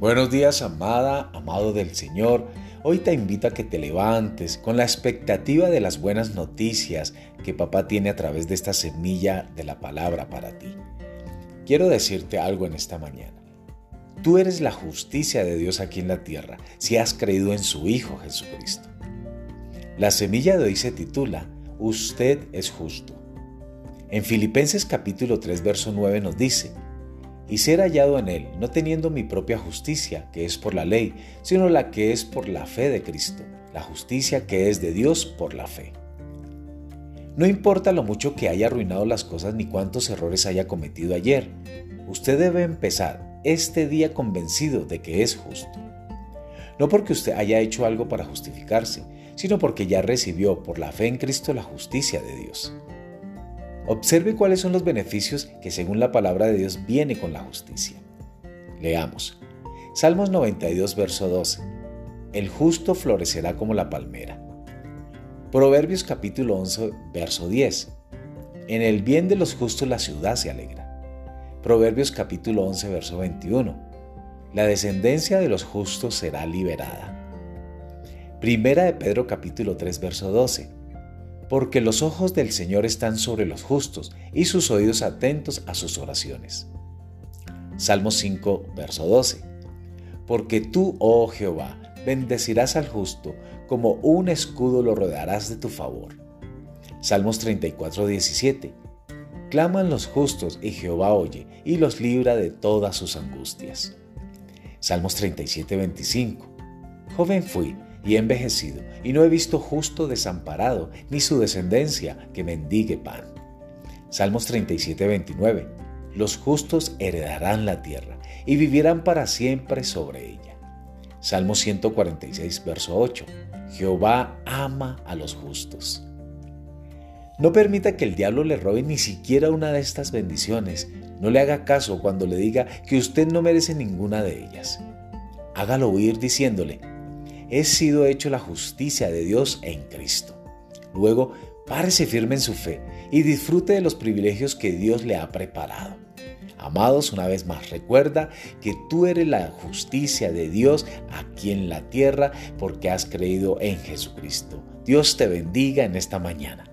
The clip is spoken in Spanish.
Buenos días, amada, amado del Señor. Hoy te invito a que te levantes con la expectativa de las buenas noticias que papá tiene a través de esta semilla de la palabra para ti. Quiero decirte algo en esta mañana. Tú eres la justicia de Dios aquí en la tierra si has creído en su Hijo Jesucristo. La semilla de hoy se titula Usted es justo. En Filipenses capítulo 3 verso 9 nos dice, y ser hallado en él, no teniendo mi propia justicia, que es por la ley, sino la que es por la fe de Cristo, la justicia que es de Dios por la fe. No importa lo mucho que haya arruinado las cosas ni cuántos errores haya cometido ayer, usted debe empezar este día convencido de que es justo. No porque usted haya hecho algo para justificarse, sino porque ya recibió por la fe en Cristo la justicia de Dios. Observe cuáles son los beneficios que según la palabra de Dios viene con la justicia. Leamos. Salmos 92, verso 12. El justo florecerá como la palmera. Proverbios capítulo 11, verso 10. En el bien de los justos la ciudad se alegra. Proverbios capítulo 11, verso 21. La descendencia de los justos será liberada. Primera de Pedro capítulo 3, verso 12 porque los ojos del Señor están sobre los justos y sus oídos atentos a sus oraciones. Salmo 5, verso 12. Porque tú, oh Jehová, bendecirás al justo, como un escudo lo rodearás de tu favor. Salmos 34, 17. Claman los justos y Jehová oye y los libra de todas sus angustias. Salmos 37, 25. Joven fui y envejecido, y no he visto justo desamparado, ni su descendencia que mendigue pan. Salmos 37, 29. Los justos heredarán la tierra y vivirán para siempre sobre ella. Salmos 146, verso 8. Jehová ama a los justos. No permita que el diablo le robe ni siquiera una de estas bendiciones. No le haga caso cuando le diga que usted no merece ninguna de ellas. Hágalo huir diciéndole, he sido hecho la justicia de Dios en Cristo. Luego, párese firme en su fe y disfrute de los privilegios que Dios le ha preparado. Amados, una vez más, recuerda que tú eres la justicia de Dios aquí en la tierra porque has creído en Jesucristo. Dios te bendiga en esta mañana.